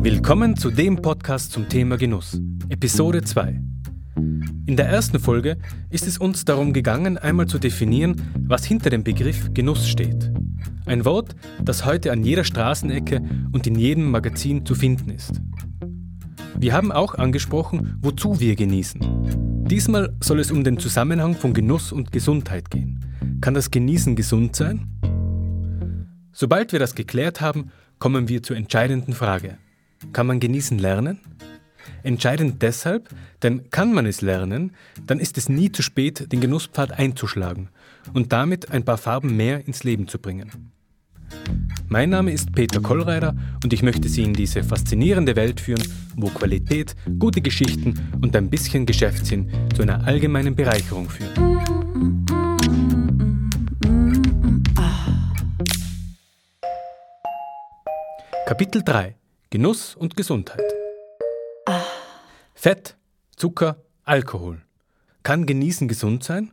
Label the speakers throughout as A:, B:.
A: Willkommen zu dem Podcast zum Thema Genuss, Episode 2. In der ersten Folge ist es uns darum gegangen, einmal zu definieren, was hinter dem Begriff Genuss steht. Ein Wort, das heute an jeder Straßenecke und in jedem Magazin zu finden ist. Wir haben auch angesprochen, wozu wir genießen. Diesmal soll es um den Zusammenhang von Genuss und Gesundheit gehen. Kann das Genießen gesund sein? Sobald wir das geklärt haben, kommen wir zur entscheidenden Frage. Kann man genießen lernen? Entscheidend deshalb, denn kann man es lernen, dann ist es nie zu spät, den Genusspfad einzuschlagen und damit ein paar Farben mehr ins Leben zu bringen. Mein Name ist Peter Kollreider und ich möchte Sie in diese faszinierende Welt führen, wo Qualität, gute Geschichten und ein bisschen Geschäftssinn zu einer allgemeinen Bereicherung führen. Kapitel 3 Genuss und Gesundheit. Fett, Zucker, Alkohol. Kann Genießen gesund sein?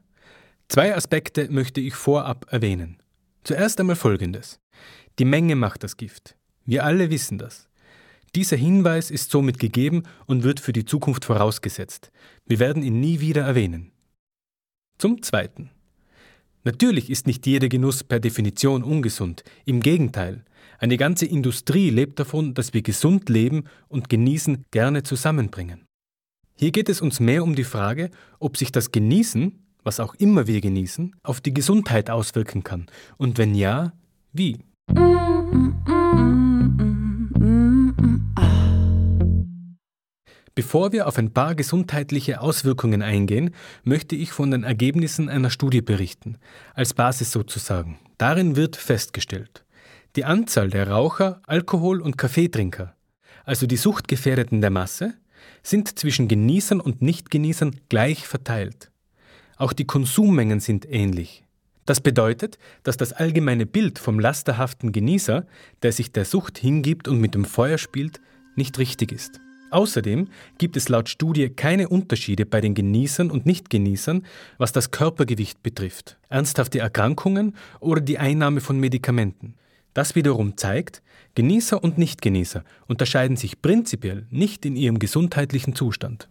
A: Zwei Aspekte möchte ich vorab erwähnen. Zuerst einmal Folgendes. Die Menge macht das Gift. Wir alle wissen das. Dieser Hinweis ist somit gegeben und wird für die Zukunft vorausgesetzt. Wir werden ihn nie wieder erwähnen. Zum Zweiten. Natürlich ist nicht jeder Genuss per Definition ungesund. Im Gegenteil. Eine ganze Industrie lebt davon, dass wir gesund leben und genießen gerne zusammenbringen. Hier geht es uns mehr um die Frage, ob sich das Genießen, was auch immer wir genießen, auf die Gesundheit auswirken kann und wenn ja, wie. Bevor wir auf ein paar gesundheitliche Auswirkungen eingehen, möchte ich von den Ergebnissen einer Studie berichten, als Basis sozusagen. Darin wird festgestellt, die Anzahl der Raucher, Alkohol- und Kaffeetrinker, also die Suchtgefährdeten der Masse, sind zwischen Genießern und Nichtgenießern gleich verteilt. Auch die Konsummengen sind ähnlich. Das bedeutet, dass das allgemeine Bild vom lasterhaften Genießer, der sich der Sucht hingibt und mit dem Feuer spielt, nicht richtig ist. Außerdem gibt es laut Studie keine Unterschiede bei den Genießern und Nichtgenießern, was das Körpergewicht betrifft, ernsthafte Erkrankungen oder die Einnahme von Medikamenten. Das wiederum zeigt, Genießer und Nichtgenießer unterscheiden sich prinzipiell nicht in ihrem gesundheitlichen Zustand.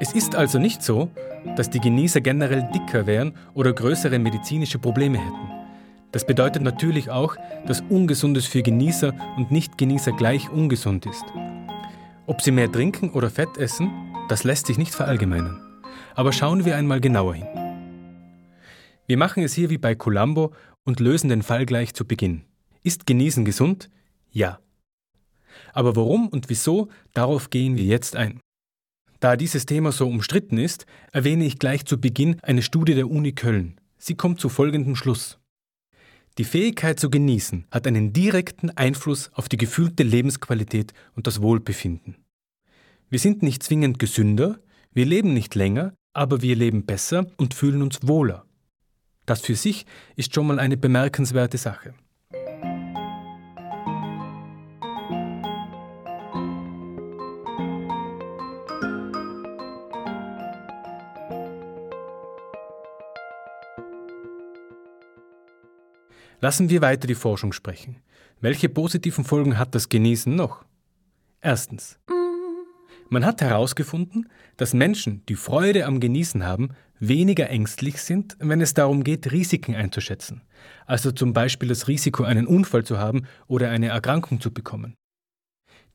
A: Es ist also nicht so, dass die Genießer generell dicker wären oder größere medizinische Probleme hätten. Das bedeutet natürlich auch, dass Ungesundes für Genießer und Nichtgenießer gleich ungesund ist. Ob sie mehr trinken oder Fett essen, das lässt sich nicht verallgemeinern. Aber schauen wir einmal genauer hin. Wir machen es hier wie bei Columbo und lösen den Fall gleich zu Beginn. Ist Genießen gesund? Ja. Aber warum und wieso, darauf gehen wir jetzt ein. Da dieses Thema so umstritten ist, erwähne ich gleich zu Beginn eine Studie der Uni Köln. Sie kommt zu folgendem Schluss. Die Fähigkeit zu genießen hat einen direkten Einfluss auf die gefühlte Lebensqualität und das Wohlbefinden. Wir sind nicht zwingend gesünder, wir leben nicht länger, aber wir leben besser und fühlen uns wohler. Das für sich ist schon mal eine bemerkenswerte Sache. Lassen wir weiter die Forschung sprechen. Welche positiven Folgen hat das Genießen noch? Erstens. Man hat herausgefunden, dass Menschen, die Freude am Genießen haben, weniger ängstlich sind, wenn es darum geht, Risiken einzuschätzen. Also zum Beispiel das Risiko, einen Unfall zu haben oder eine Erkrankung zu bekommen.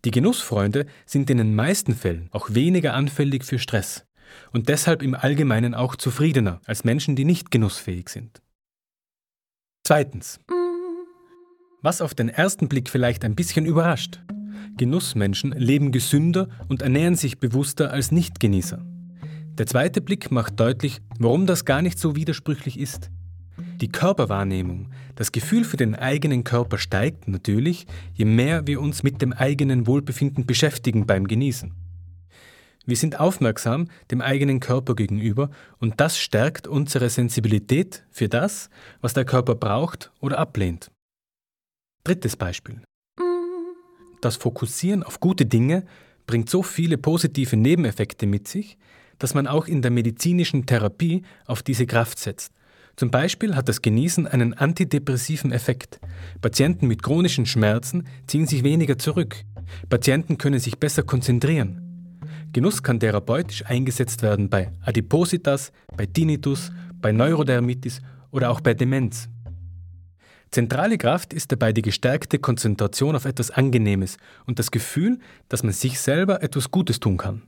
A: Die Genussfreunde sind in den meisten Fällen auch weniger anfällig für Stress und deshalb im Allgemeinen auch zufriedener als Menschen, die nicht genussfähig sind. Zweitens. Was auf den ersten Blick vielleicht ein bisschen überrascht. Genussmenschen leben gesünder und ernähren sich bewusster als Nichtgenießer. Der zweite Blick macht deutlich, warum das gar nicht so widersprüchlich ist. Die Körperwahrnehmung, das Gefühl für den eigenen Körper steigt natürlich, je mehr wir uns mit dem eigenen Wohlbefinden beschäftigen beim Genießen. Wir sind aufmerksam dem eigenen Körper gegenüber und das stärkt unsere Sensibilität für das, was der Körper braucht oder ablehnt. Drittes Beispiel. Das Fokussieren auf gute Dinge bringt so viele positive Nebeneffekte mit sich, dass man auch in der medizinischen Therapie auf diese Kraft setzt. Zum Beispiel hat das Genießen einen antidepressiven Effekt. Patienten mit chronischen Schmerzen ziehen sich weniger zurück. Patienten können sich besser konzentrieren. Genuss kann therapeutisch eingesetzt werden bei Adipositas, bei Tinnitus, bei Neurodermitis oder auch bei Demenz. Zentrale Kraft ist dabei die gestärkte Konzentration auf etwas Angenehmes und das Gefühl, dass man sich selber etwas Gutes tun kann.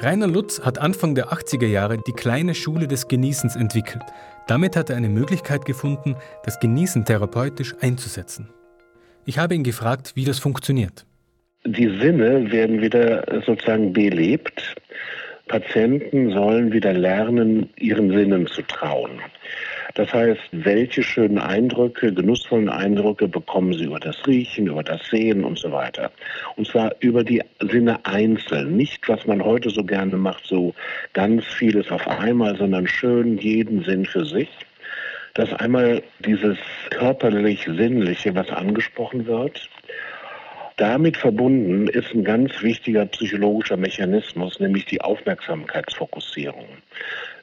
A: Rainer Lutz hat Anfang der 80er Jahre die kleine Schule des Genießens entwickelt. Damit hat er eine Möglichkeit gefunden, das Genießen therapeutisch einzusetzen. Ich habe ihn gefragt, wie das funktioniert.
B: Die Sinne werden wieder sozusagen belebt. Patienten sollen wieder lernen, ihren Sinnen zu trauen. Das heißt, welche schönen Eindrücke, genussvollen Eindrücke bekommen Sie über das Riechen, über das Sehen und so weiter. Und zwar über die Sinne einzeln. Nicht, was man heute so gerne macht, so ganz vieles auf einmal, sondern schön jeden Sinn für sich. Dass einmal dieses körperlich-sinnliche, was angesprochen wird, damit verbunden ist ein ganz wichtiger psychologischer Mechanismus, nämlich die Aufmerksamkeitsfokussierung.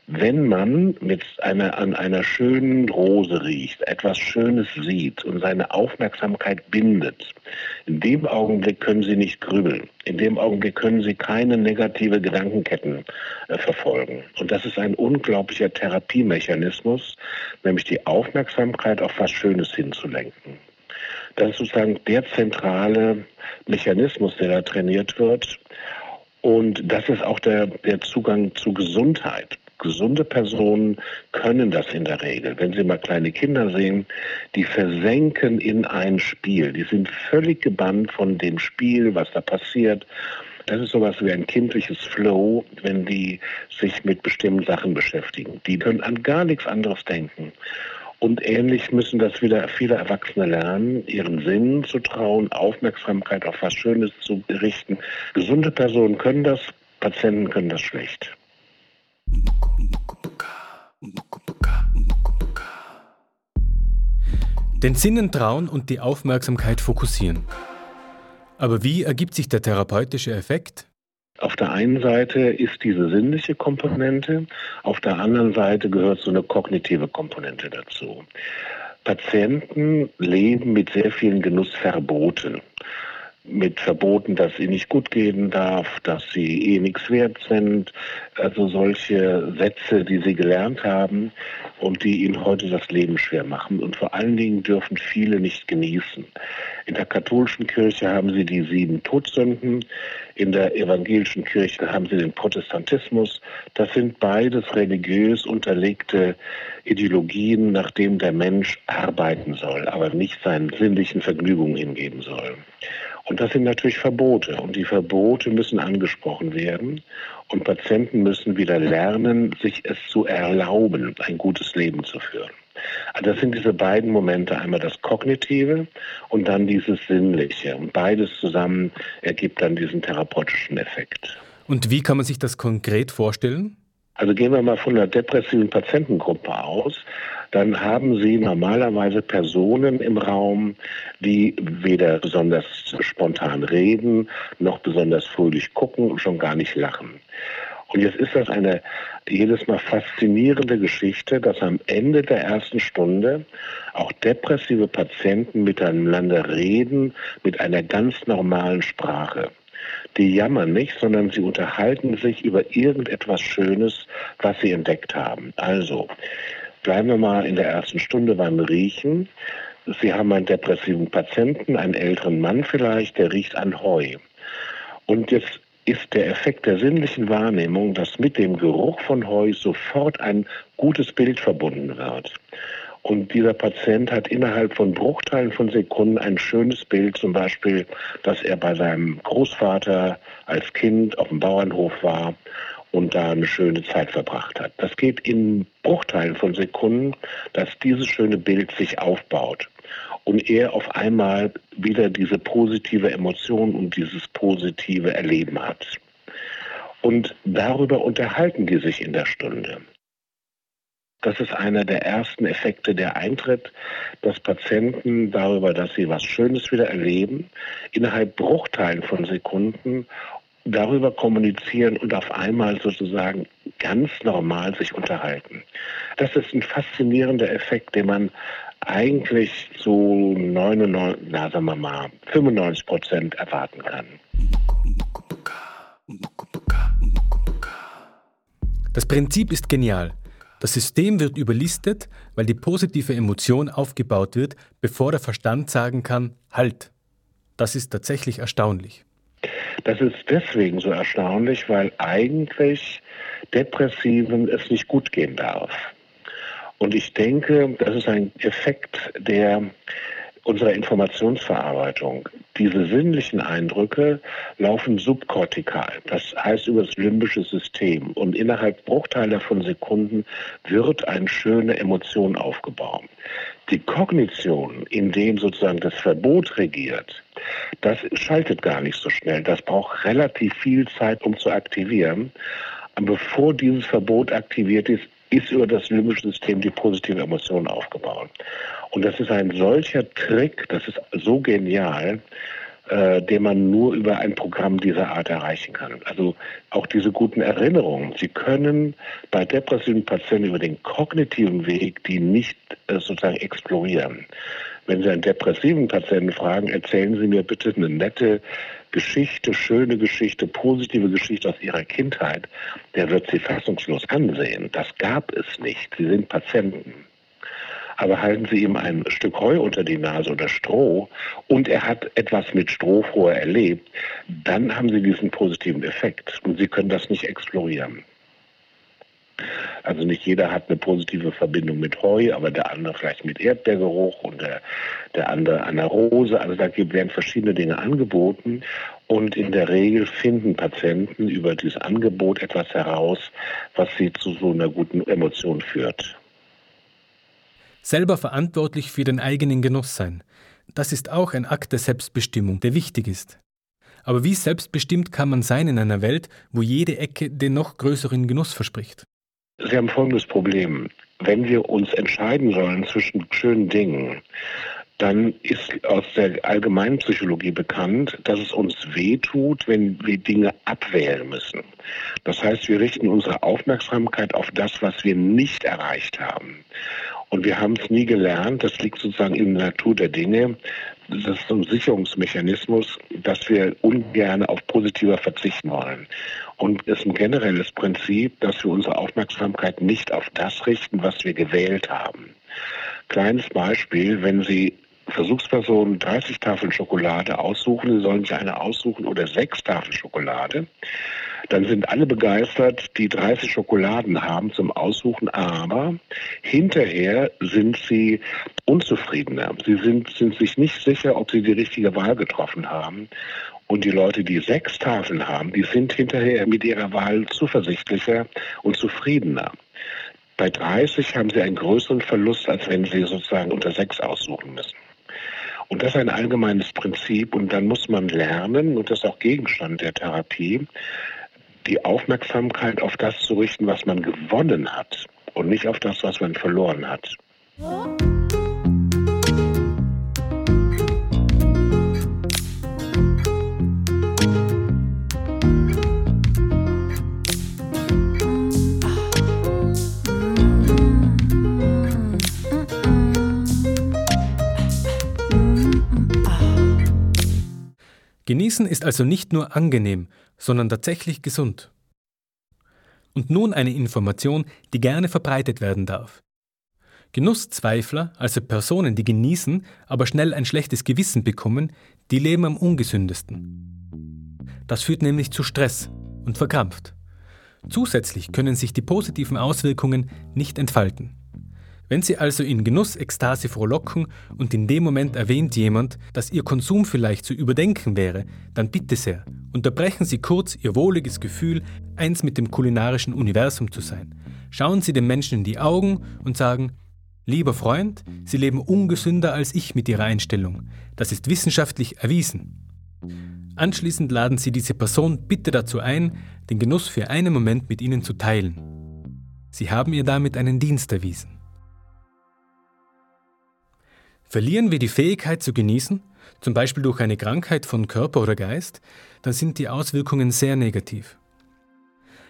B: Wenn man mit einer, an einer schönen Rose riecht, etwas Schönes sieht und seine Aufmerksamkeit bindet, in dem Augenblick können Sie nicht grübeln. In dem Augenblick können Sie keine negative Gedankenketten äh, verfolgen. Und das ist ein unglaublicher Therapiemechanismus, nämlich die Aufmerksamkeit auf was Schönes hinzulenken. Das ist sozusagen der zentrale Mechanismus, der da trainiert wird. Und das ist auch der, der Zugang zu Gesundheit. Gesunde Personen können das in der Regel. Wenn Sie mal kleine Kinder sehen, die versenken in ein Spiel. Die sind völlig gebannt von dem Spiel, was da passiert. Das ist sowas wie ein kindliches Flow, wenn die sich mit bestimmten Sachen beschäftigen. Die können an gar nichts anderes denken. Und ähnlich müssen das wieder viele Erwachsene lernen, ihren Sinnen zu trauen, Aufmerksamkeit auf was Schönes zu richten. Gesunde Personen können das, Patienten können das schlecht.
A: Den Sinnen trauen und die Aufmerksamkeit fokussieren. Aber wie ergibt sich der therapeutische Effekt?
B: Auf der einen Seite ist diese sinnliche Komponente, auf der anderen Seite gehört so eine kognitive Komponente dazu. Patienten leben mit sehr vielen Genussverboten mit Verboten, dass sie nicht gut gehen darf, dass sie eh nichts wert sind. Also solche Sätze, die sie gelernt haben und die ihnen heute das Leben schwer machen. Und vor allen Dingen dürfen viele nicht genießen. In der katholischen Kirche haben sie die sieben Todsünden, in der evangelischen Kirche haben sie den Protestantismus. Das sind beides religiös unterlegte Ideologien, nach denen der Mensch arbeiten soll, aber nicht seinen sinnlichen Vergnügungen hingeben soll. Und das sind natürlich Verbote. Und die Verbote müssen angesprochen werden. Und Patienten müssen wieder lernen, sich es zu erlauben, ein gutes Leben zu führen. Also das sind diese beiden Momente, einmal das Kognitive und dann dieses Sinnliche. Und beides zusammen ergibt dann diesen therapeutischen Effekt.
A: Und wie kann man sich das konkret vorstellen?
B: Also gehen wir mal von einer depressiven Patientengruppe aus dann haben Sie normalerweise Personen im Raum, die weder besonders spontan reden, noch besonders fröhlich gucken und schon gar nicht lachen. Und jetzt ist das eine jedes Mal faszinierende Geschichte, dass am Ende der ersten Stunde auch depressive Patienten miteinander reden mit einer ganz normalen Sprache. Die jammern nicht, sondern sie unterhalten sich über irgendetwas Schönes, was sie entdeckt haben. Also, Bleiben wir mal in der ersten Stunde beim Riechen. Sie haben einen depressiven Patienten, einen älteren Mann vielleicht, der riecht an Heu. Und jetzt ist der Effekt der sinnlichen Wahrnehmung, dass mit dem Geruch von Heu sofort ein gutes Bild verbunden wird. Und dieser Patient hat innerhalb von Bruchteilen von Sekunden ein schönes Bild, zum Beispiel, dass er bei seinem Großvater als Kind auf dem Bauernhof war und da eine schöne Zeit verbracht hat. Das geht in Bruchteilen von Sekunden, dass dieses schöne Bild sich aufbaut und er auf einmal wieder diese positive Emotion und dieses positive Erleben hat. Und darüber unterhalten die sich in der Stunde. Das ist einer der ersten Effekte, der eintritt, dass Patienten darüber, dass sie was Schönes wieder erleben, innerhalb Bruchteilen von Sekunden darüber kommunizieren und auf einmal sozusagen ganz normal sich unterhalten. Das ist ein faszinierender Effekt, den man eigentlich zu 99, na sagen wir mal, 95 Prozent erwarten kann.
A: Das Prinzip ist genial. Das System wird überlistet, weil die positive Emotion aufgebaut wird, bevor der Verstand sagen kann, halt. Das ist tatsächlich erstaunlich.
B: Das ist deswegen so erstaunlich, weil eigentlich Depressiven es nicht gut gehen darf. Und ich denke, das ist ein Effekt der unserer Informationsverarbeitung. Diese sinnlichen Eindrücke laufen subkortikal, das heißt über das limbische System. Und innerhalb Bruchteile von Sekunden wird eine schöne Emotion aufgebaut. Die Kognition, in dem sozusagen das Verbot regiert, das schaltet gar nicht so schnell. Das braucht relativ viel Zeit, um zu aktivieren. Bevor dieses Verbot aktiviert ist, ist über das limbische System die positive Emotion aufgebaut. Und das ist ein solcher Trick, das ist so genial, äh, den man nur über ein Programm dieser Art erreichen kann. Also auch diese guten Erinnerungen. Sie können bei depressiven Patienten über den kognitiven Weg die nicht äh, sozusagen explorieren. Wenn Sie einen depressiven Patienten fragen, erzählen Sie mir bitte eine nette Geschichte, schöne Geschichte, positive Geschichte aus Ihrer Kindheit, der wird Sie fassungslos ansehen. Das gab es nicht. Sie sind Patienten aber halten Sie ihm ein Stück Heu unter die Nase oder Stroh und er hat etwas mit Stroh vorher erlebt, dann haben Sie diesen positiven Effekt und Sie können das nicht explorieren. Also nicht jeder hat eine positive Verbindung mit Heu, aber der andere vielleicht mit Erdbeergeruch und der, der andere an der Rose. Also da werden verschiedene Dinge angeboten und in der Regel finden Patienten über dieses Angebot etwas heraus, was sie zu so einer guten Emotion führt
A: selber verantwortlich für den eigenen Genuss sein. Das ist auch ein Akt der Selbstbestimmung, der wichtig ist. Aber wie selbstbestimmt kann man sein in einer Welt, wo jede Ecke den noch größeren Genuss verspricht?
B: Sie haben folgendes Problem. Wenn wir uns entscheiden sollen zwischen schönen Dingen, dann ist aus der allgemeinen Psychologie bekannt, dass es uns wehtut, wenn wir Dinge abwählen müssen. Das heißt, wir richten unsere Aufmerksamkeit auf das, was wir nicht erreicht haben. Und wir haben es nie gelernt, das liegt sozusagen in der Natur der Dinge. Das ist ein Sicherungsmechanismus, dass wir ungern auf positiver verzichten wollen. Und es ist ein generelles Prinzip, dass wir unsere Aufmerksamkeit nicht auf das richten, was wir gewählt haben. Kleines Beispiel, wenn Sie Versuchspersonen 30 Tafeln Schokolade aussuchen, sie sollen sich eine aussuchen oder sechs Tafeln Schokolade, dann sind alle begeistert, die 30 Schokoladen haben zum Aussuchen, aber hinterher sind sie unzufriedener. Sie sind, sind sich nicht sicher, ob sie die richtige Wahl getroffen haben. Und die Leute, die sechs Tafeln haben, die sind hinterher mit ihrer Wahl zuversichtlicher und zufriedener. Bei 30 haben sie einen größeren Verlust, als wenn sie sozusagen unter sechs aussuchen müssen. Und das ist ein allgemeines Prinzip und dann muss man lernen, und das ist auch Gegenstand der Therapie, die Aufmerksamkeit auf das zu richten, was man gewonnen hat und nicht auf das, was man verloren hat.
A: Genießen ist also nicht nur angenehm, sondern tatsächlich gesund. Und nun eine Information, die gerne verbreitet werden darf. Genusszweifler, also Personen, die genießen, aber schnell ein schlechtes Gewissen bekommen, die leben am ungesündesten. Das führt nämlich zu Stress und verkrampft. Zusätzlich können sich die positiven Auswirkungen nicht entfalten. Wenn Sie also in Genussekstase frohlocken und in dem Moment erwähnt jemand, dass Ihr Konsum vielleicht zu überdenken wäre, dann bitte sehr, unterbrechen Sie kurz Ihr wohliges Gefühl, eins mit dem kulinarischen Universum zu sein. Schauen Sie dem Menschen in die Augen und sagen, Lieber Freund, Sie leben ungesünder als ich mit Ihrer Einstellung. Das ist wissenschaftlich erwiesen. Anschließend laden Sie diese Person bitte dazu ein, den Genuss für einen Moment mit Ihnen zu teilen. Sie haben ihr damit einen Dienst erwiesen. Verlieren wir die Fähigkeit zu genießen, zum Beispiel durch eine Krankheit von Körper oder Geist, dann sind die Auswirkungen sehr negativ.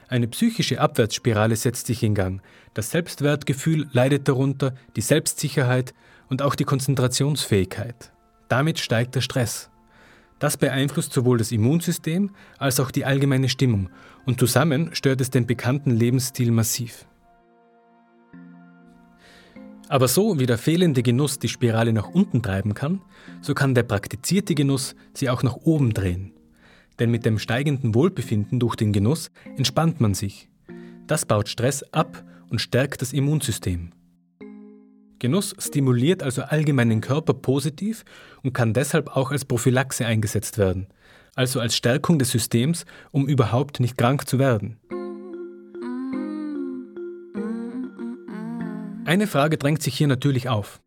A: Eine psychische Abwärtsspirale setzt sich in Gang. Das Selbstwertgefühl leidet darunter, die Selbstsicherheit und auch die Konzentrationsfähigkeit. Damit steigt der Stress. Das beeinflusst sowohl das Immunsystem als auch die allgemeine Stimmung und zusammen stört es den bekannten Lebensstil massiv. Aber so wie der fehlende Genuss die Spirale nach unten treiben kann, so kann der praktizierte Genuss sie auch nach oben drehen. Denn mit dem steigenden Wohlbefinden durch den Genuss entspannt man sich. Das baut Stress ab und stärkt das Immunsystem. Genuss stimuliert also allgemein den Körper positiv und kann deshalb auch als Prophylaxe eingesetzt werden, also als Stärkung des Systems, um überhaupt nicht krank zu werden. Eine Frage drängt sich hier natürlich auf.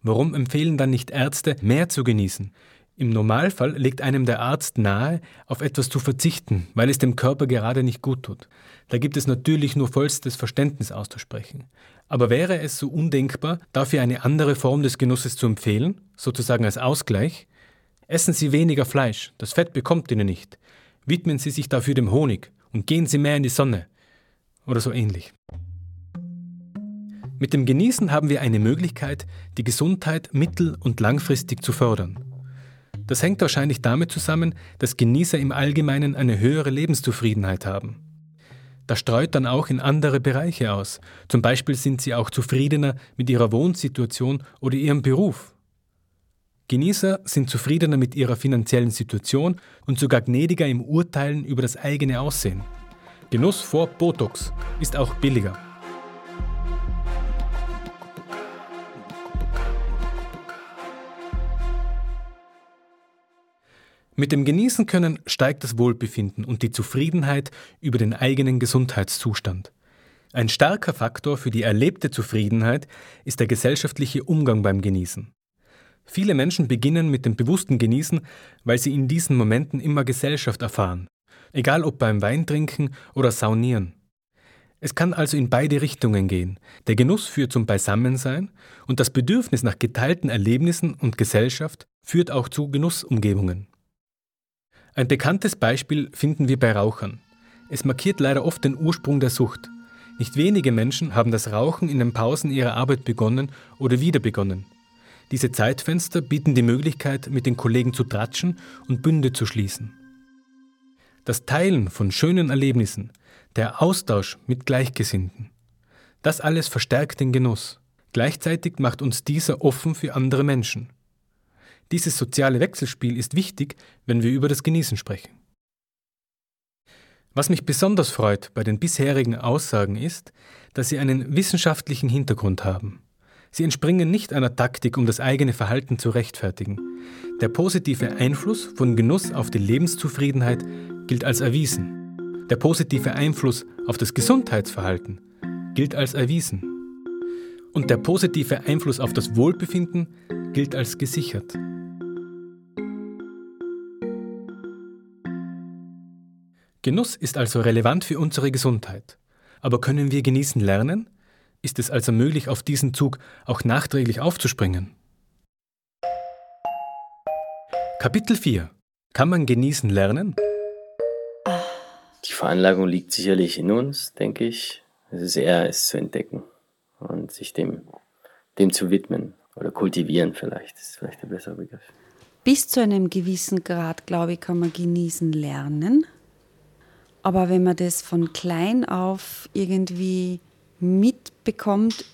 A: Warum empfehlen dann nicht Ärzte, mehr zu genießen, im Normalfall legt einem der Arzt nahe, auf etwas zu verzichten, weil es dem Körper gerade nicht gut tut. Da gibt es natürlich nur vollstes Verständnis auszusprechen. Aber wäre es so undenkbar, dafür eine andere Form des Genusses zu empfehlen, sozusagen als Ausgleich? Essen Sie weniger Fleisch, das Fett bekommt Ihnen nicht. Widmen Sie sich dafür dem Honig und gehen Sie mehr in die Sonne. Oder so ähnlich. Mit dem Genießen haben wir eine Möglichkeit, die Gesundheit mittel- und langfristig zu fördern. Das hängt wahrscheinlich damit zusammen, dass Genießer im Allgemeinen eine höhere Lebenszufriedenheit haben. Das streut dann auch in andere Bereiche aus. Zum Beispiel sind sie auch zufriedener mit ihrer Wohnsituation oder ihrem Beruf. Genießer sind zufriedener mit ihrer finanziellen Situation und sogar gnädiger im Urteilen über das eigene Aussehen. Genuss vor Botox ist auch billiger. Mit dem Genießen können steigt das Wohlbefinden und die Zufriedenheit über den eigenen Gesundheitszustand. Ein starker Faktor für die erlebte Zufriedenheit ist der gesellschaftliche Umgang beim Genießen. Viele Menschen beginnen mit dem bewussten Genießen, weil sie in diesen Momenten immer Gesellschaft erfahren, egal ob beim Weintrinken oder Saunieren. Es kann also in beide Richtungen gehen. Der Genuss führt zum Beisammensein und das Bedürfnis nach geteilten Erlebnissen und Gesellschaft führt auch zu Genussumgebungen. Ein bekanntes Beispiel finden wir bei Rauchern. Es markiert leider oft den Ursprung der Sucht. Nicht wenige Menschen haben das Rauchen in den Pausen ihrer Arbeit begonnen oder wieder begonnen. Diese Zeitfenster bieten die Möglichkeit, mit den Kollegen zu tratschen und Bünde zu schließen. Das Teilen von schönen Erlebnissen, der Austausch mit Gleichgesinnten, das alles verstärkt den Genuss. Gleichzeitig macht uns dieser offen für andere Menschen. Dieses soziale Wechselspiel ist wichtig, wenn wir über das Genießen sprechen. Was mich besonders freut bei den bisherigen Aussagen ist, dass sie einen wissenschaftlichen Hintergrund haben. Sie entspringen nicht einer Taktik, um das eigene Verhalten zu rechtfertigen. Der positive Einfluss von Genuss auf die Lebenszufriedenheit gilt als erwiesen. Der positive Einfluss auf das Gesundheitsverhalten gilt als erwiesen. Und der positive Einfluss auf das Wohlbefinden gilt als gesichert. Genuss ist also relevant für unsere Gesundheit. Aber können wir genießen lernen? Ist es also möglich, auf diesen Zug auch nachträglich aufzuspringen? Kapitel 4 Kann man genießen lernen?
C: Die Veranlagung liegt sicherlich in uns, denke ich. Es ist eher, es zu entdecken und sich dem, dem zu widmen oder kultivieren vielleicht. Das ist vielleicht der bessere Begriff.
D: Bis zu einem gewissen Grad, glaube ich, kann man genießen lernen. Aber wenn man das von klein auf irgendwie mitbekommt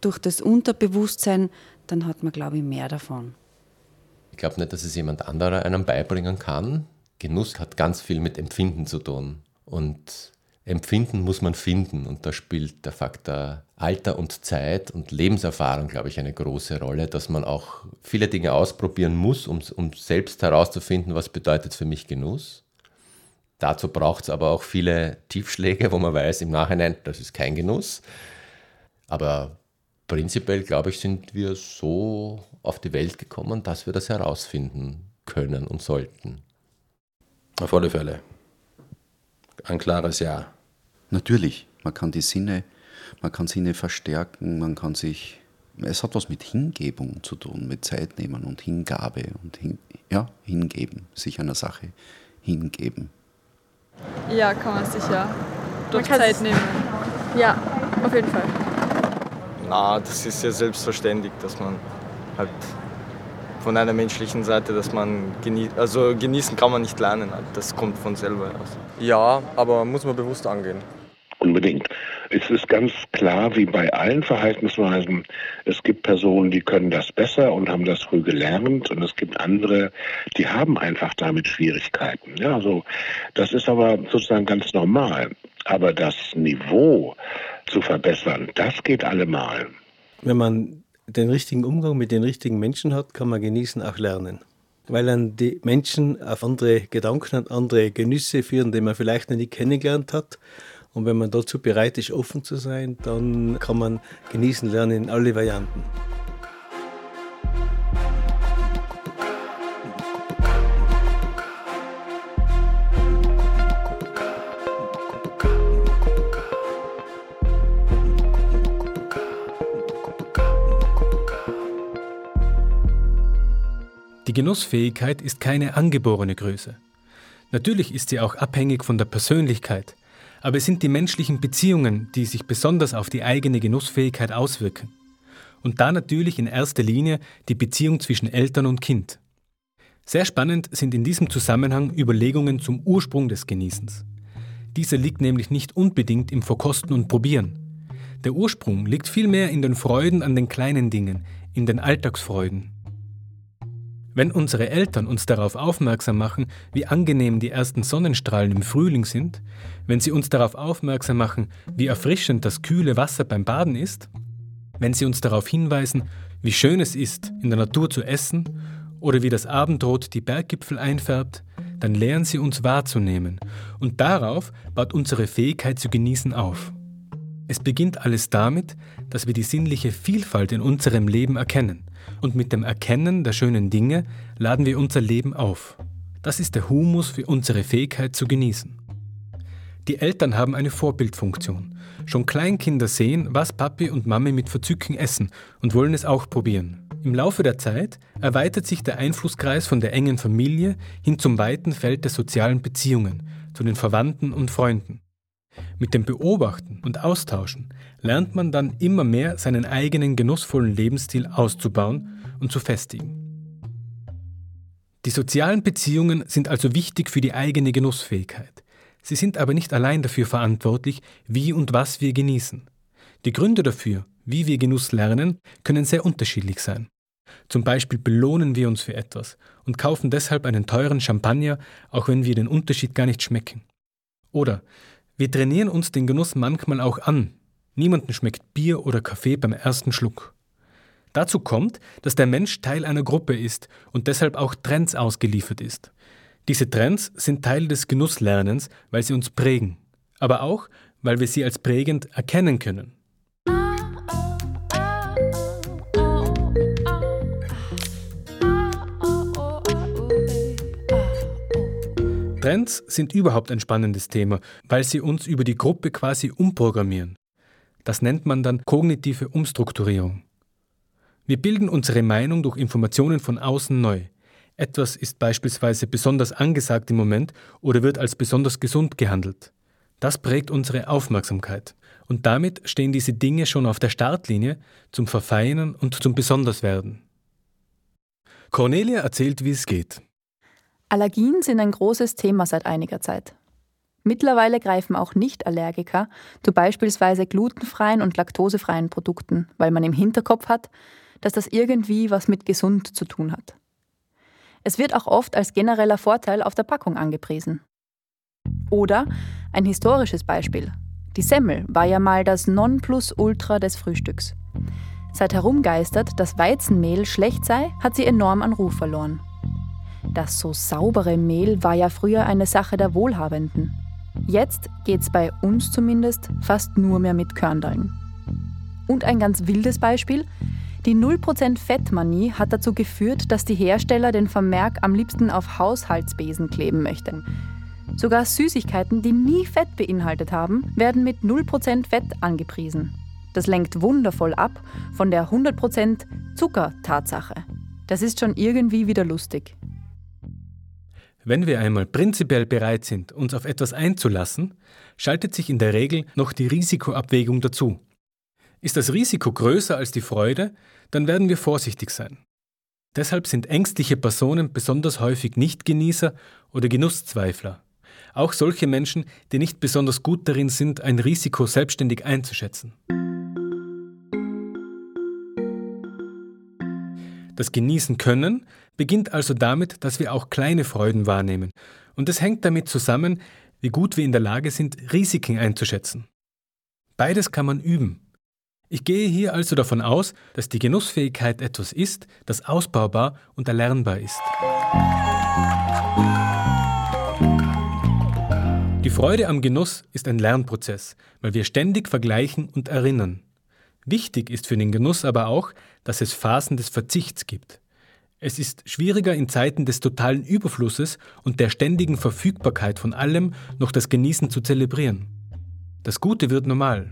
D: durch das Unterbewusstsein, dann hat man, glaube ich, mehr davon.
E: Ich glaube nicht, dass es jemand anderer einem beibringen kann. Genuss hat ganz viel mit Empfinden zu tun. Und Empfinden muss man finden. Und da spielt der Faktor Alter und Zeit und Lebenserfahrung, glaube ich, eine große Rolle, dass man auch viele Dinge ausprobieren muss, um, um selbst herauszufinden, was bedeutet für mich Genuss. Dazu braucht es aber auch viele Tiefschläge, wo man weiß im Nachhinein, das ist kein Genuss. Aber prinzipiell, glaube ich, sind wir so auf die Welt gekommen, dass wir das herausfinden können und sollten.
F: Auf alle Fälle. Ein klares Ja.
G: Natürlich, man kann die Sinne, man kann Sinne verstärken, man kann sich es hat was mit Hingebung zu tun, mit Zeit nehmen und Hingabe und hin, ja, hingeben, sich einer Sache hingeben.
H: Ja, kann man sicher durch Zeit nehmen. Ja, auf jeden Fall.
I: Na, das ist ja selbstverständlich, dass man halt von einer menschlichen Seite, dass man genießt, also genießen kann man nicht lernen, das kommt von selber aus. Ja, aber muss man bewusst angehen.
B: Unbedingt. Es ist ganz klar, wie bei allen Verhaltensweisen, es gibt Personen, die können das besser und haben das früh gelernt und es gibt andere, die haben einfach damit Schwierigkeiten. Ja, also das ist aber sozusagen ganz normal. Aber das Niveau zu verbessern, das geht allemal.
J: Wenn man den richtigen Umgang mit den richtigen Menschen hat, kann man genießen auch lernen. Weil dann die Menschen auf andere Gedanken und andere Genüsse führen, die man vielleicht noch nie kennengelernt hat. Und wenn man dazu bereit ist, offen zu sein, dann kann man genießen lernen in alle Varianten.
A: Die Genussfähigkeit ist keine angeborene Größe. Natürlich ist sie auch abhängig von der Persönlichkeit, aber es sind die menschlichen Beziehungen, die sich besonders auf die eigene Genussfähigkeit auswirken. Und da natürlich in erster Linie die Beziehung zwischen Eltern und Kind. Sehr spannend sind in diesem Zusammenhang Überlegungen zum Ursprung des Genießens. Dieser liegt nämlich nicht unbedingt im Verkosten und Probieren. Der Ursprung liegt vielmehr in den Freuden an den kleinen Dingen, in den Alltagsfreuden. Wenn unsere Eltern uns darauf aufmerksam machen, wie angenehm die ersten Sonnenstrahlen im Frühling sind, wenn sie uns darauf aufmerksam machen, wie erfrischend das kühle Wasser beim Baden ist, wenn sie uns darauf hinweisen, wie schön es ist, in der Natur zu essen oder wie das Abendrot die Berggipfel einfärbt, dann lernen sie uns wahrzunehmen und darauf baut unsere Fähigkeit zu genießen auf. Es beginnt alles damit, dass wir die sinnliche Vielfalt in unserem Leben erkennen und mit dem Erkennen der schönen Dinge laden wir unser Leben auf. Das ist der Humus für unsere Fähigkeit zu genießen. Die Eltern haben eine Vorbildfunktion. Schon Kleinkinder sehen, was Papi und Mami mit Verzücken essen und wollen es auch probieren. Im Laufe der Zeit erweitert sich der Einflusskreis von der engen Familie hin zum weiten Feld der sozialen Beziehungen, zu den Verwandten und Freunden. Mit dem Beobachten und Austauschen lernt man dann immer mehr seinen eigenen genussvollen Lebensstil auszubauen und zu festigen. Die sozialen Beziehungen sind also wichtig für die eigene Genussfähigkeit. Sie sind aber nicht allein dafür verantwortlich, wie und was wir genießen. Die Gründe dafür, wie wir Genuss lernen, können sehr unterschiedlich sein. Zum Beispiel belohnen wir uns für etwas und kaufen deshalb einen teuren Champagner, auch wenn wir den Unterschied gar nicht schmecken. Oder wir trainieren uns den Genuss manchmal auch an. Niemanden schmeckt Bier oder Kaffee beim ersten Schluck. Dazu kommt, dass der Mensch Teil einer Gruppe ist und deshalb auch Trends ausgeliefert ist. Diese Trends sind Teil des Genusslernens, weil sie uns prägen, aber auch, weil wir sie als prägend erkennen können. Trends sind überhaupt ein spannendes Thema, weil sie uns über die Gruppe quasi umprogrammieren. Das nennt man dann kognitive Umstrukturierung. Wir bilden unsere Meinung durch Informationen von außen neu. Etwas ist beispielsweise besonders angesagt im Moment oder wird als besonders gesund gehandelt. Das prägt unsere Aufmerksamkeit. Und damit stehen diese Dinge schon auf der Startlinie zum Verfeinern und zum Besonderswerden. Cornelia erzählt, wie es geht.
K: Allergien sind ein großes Thema seit einiger Zeit. Mittlerweile greifen auch Nicht-Allergiker zu beispielsweise glutenfreien und laktosefreien Produkten, weil man im Hinterkopf hat, dass das irgendwie was mit gesund zu tun hat. Es wird auch oft als genereller Vorteil auf der Packung angepriesen. Oder ein historisches Beispiel. Die Semmel war ja mal das Nonplusultra des Frühstücks. Seit herumgeistert, dass Weizenmehl schlecht sei, hat sie enorm an Ruf verloren. Das so saubere Mehl war ja früher eine Sache der Wohlhabenden. Jetzt geht's bei uns zumindest fast nur mehr mit Körndeln. Und ein ganz wildes Beispiel. Die 0% Fettmanie hat dazu geführt, dass die Hersteller den Vermerk am liebsten auf Haushaltsbesen kleben möchten. Sogar Süßigkeiten, die nie Fett beinhaltet haben, werden mit 0% Fett angepriesen. Das lenkt wundervoll ab von der 100% Zucker-Tatsache. Das ist schon irgendwie wieder lustig.
A: Wenn wir einmal prinzipiell bereit sind, uns auf etwas einzulassen, schaltet sich in der Regel noch die Risikoabwägung dazu. Ist das Risiko größer als die Freude, dann werden wir vorsichtig sein. Deshalb sind ängstliche Personen besonders häufig Nichtgenießer oder Genusszweifler. Auch solche Menschen, die nicht besonders gut darin sind, ein Risiko selbstständig einzuschätzen. Das Genießen können beginnt also damit, dass wir auch kleine Freuden wahrnehmen. Und es hängt damit zusammen, wie gut wir in der Lage sind, Risiken einzuschätzen. Beides kann man üben. Ich gehe hier also davon aus, dass die Genussfähigkeit etwas ist, das ausbaubar und erlernbar ist. Die Freude am Genuss ist ein Lernprozess, weil wir ständig vergleichen und erinnern. Wichtig ist für den Genuss aber auch, dass es Phasen des Verzichts gibt. Es ist schwieriger in Zeiten des totalen Überflusses und der ständigen Verfügbarkeit von allem noch das Genießen zu zelebrieren. Das Gute wird normal,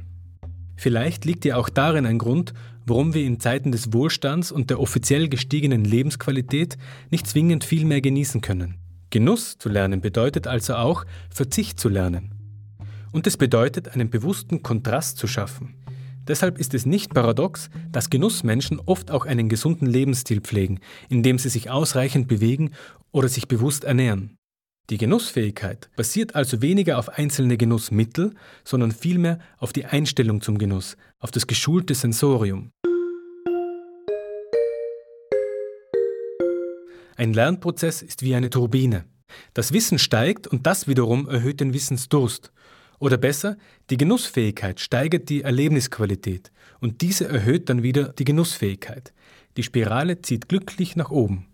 A: Vielleicht liegt ja auch darin ein Grund, warum wir in Zeiten des Wohlstands und der offiziell gestiegenen Lebensqualität nicht zwingend viel mehr genießen können. Genuss zu lernen bedeutet also auch, Verzicht zu lernen. Und es bedeutet, einen bewussten Kontrast zu schaffen. Deshalb ist es nicht paradox, dass Genussmenschen oft auch einen gesunden Lebensstil pflegen, indem sie sich ausreichend bewegen oder sich bewusst ernähren. Die Genussfähigkeit basiert also weniger auf einzelne Genussmittel, sondern vielmehr auf die Einstellung zum Genuss, auf das geschulte Sensorium. Ein Lernprozess ist wie eine Turbine. Das Wissen steigt und das wiederum erhöht den Wissensdurst. Oder besser, die Genussfähigkeit steigert die Erlebnisqualität und diese erhöht dann wieder die Genussfähigkeit. Die Spirale zieht glücklich nach oben.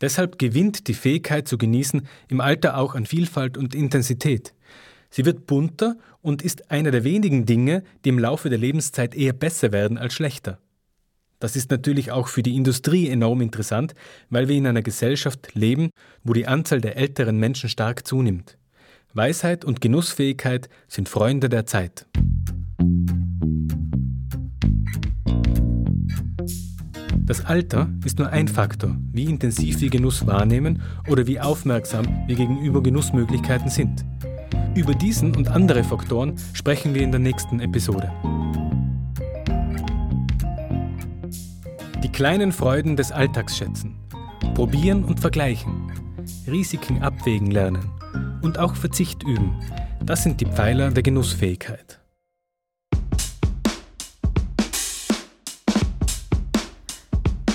A: Deshalb gewinnt die Fähigkeit zu genießen im Alter auch an Vielfalt und Intensität. Sie wird bunter und ist einer der wenigen Dinge, die im Laufe der Lebenszeit eher besser werden als schlechter. Das ist natürlich auch für die Industrie enorm interessant, weil wir in einer Gesellschaft leben, wo die Anzahl der älteren Menschen stark zunimmt. Weisheit und Genussfähigkeit sind Freunde der Zeit. Das Alter ist nur ein Faktor, wie intensiv wir Genuss wahrnehmen oder wie aufmerksam wir gegenüber Genussmöglichkeiten sind. Über diesen und andere Faktoren sprechen wir in der nächsten Episode. Die kleinen Freuden des Alltags schätzen, probieren und vergleichen, Risiken abwägen lernen und auch Verzicht üben, das sind die Pfeiler der Genussfähigkeit.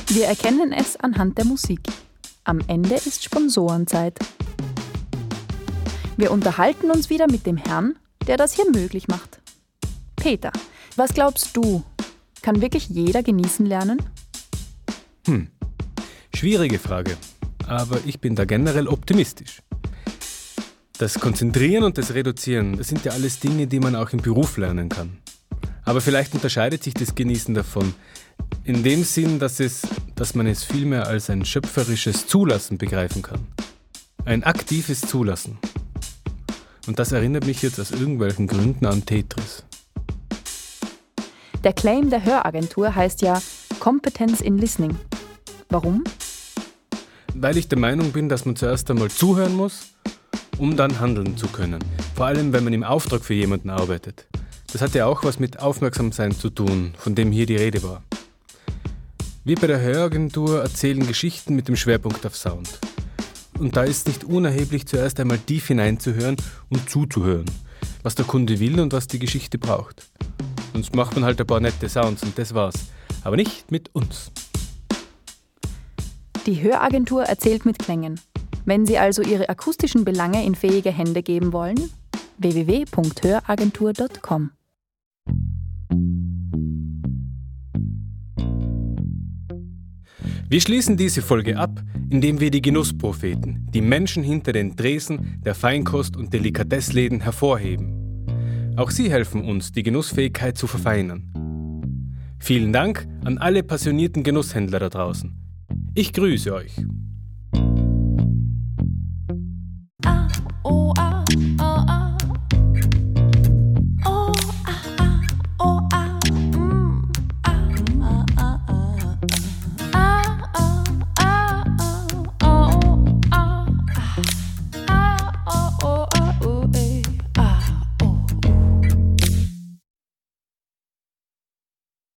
K: Wir erkennen es anhand der Musik. Am Ende ist Sponsorenzeit. Wir unterhalten uns wieder mit dem Herrn, der das hier möglich macht. Peter, was glaubst du? Kann wirklich jeder genießen lernen?
A: Hm, schwierige Frage. Aber ich bin da generell optimistisch. Das Konzentrieren und das Reduzieren, das sind ja alles Dinge, die man auch im Beruf lernen kann. Aber vielleicht unterscheidet sich das Genießen davon. In dem Sinn, dass, es, dass man es vielmehr als ein schöpferisches Zulassen begreifen kann. Ein aktives Zulassen. Und das erinnert mich jetzt aus irgendwelchen Gründen an Tetris.
K: Der Claim der Höragentur heißt ja Competence in Listening. Warum?
A: Weil ich der Meinung bin, dass man zuerst einmal zuhören muss, um dann handeln zu können. Vor allem, wenn man im Auftrag für jemanden arbeitet. Das hat ja auch was mit Aufmerksamsein zu tun, von dem hier die Rede war. Wir bei der Höragentur erzählen Geschichten mit dem Schwerpunkt auf Sound. Und da ist nicht unerheblich, zuerst einmal tief hineinzuhören und zuzuhören, was der Kunde will und was die Geschichte braucht. Sonst macht man halt ein paar nette Sounds und das war's. Aber nicht mit uns.
K: Die Höragentur erzählt mit Klängen. Wenn Sie also Ihre akustischen Belange in fähige Hände geben wollen, www.höragentur.com.
A: Wir schließen diese Folge ab, indem wir die Genusspropheten, die Menschen hinter den Dresen der Feinkost- und Delikatessläden hervorheben. Auch sie helfen uns, die Genussfähigkeit zu verfeinern. Vielen Dank an alle passionierten Genusshändler da draußen. Ich grüße euch.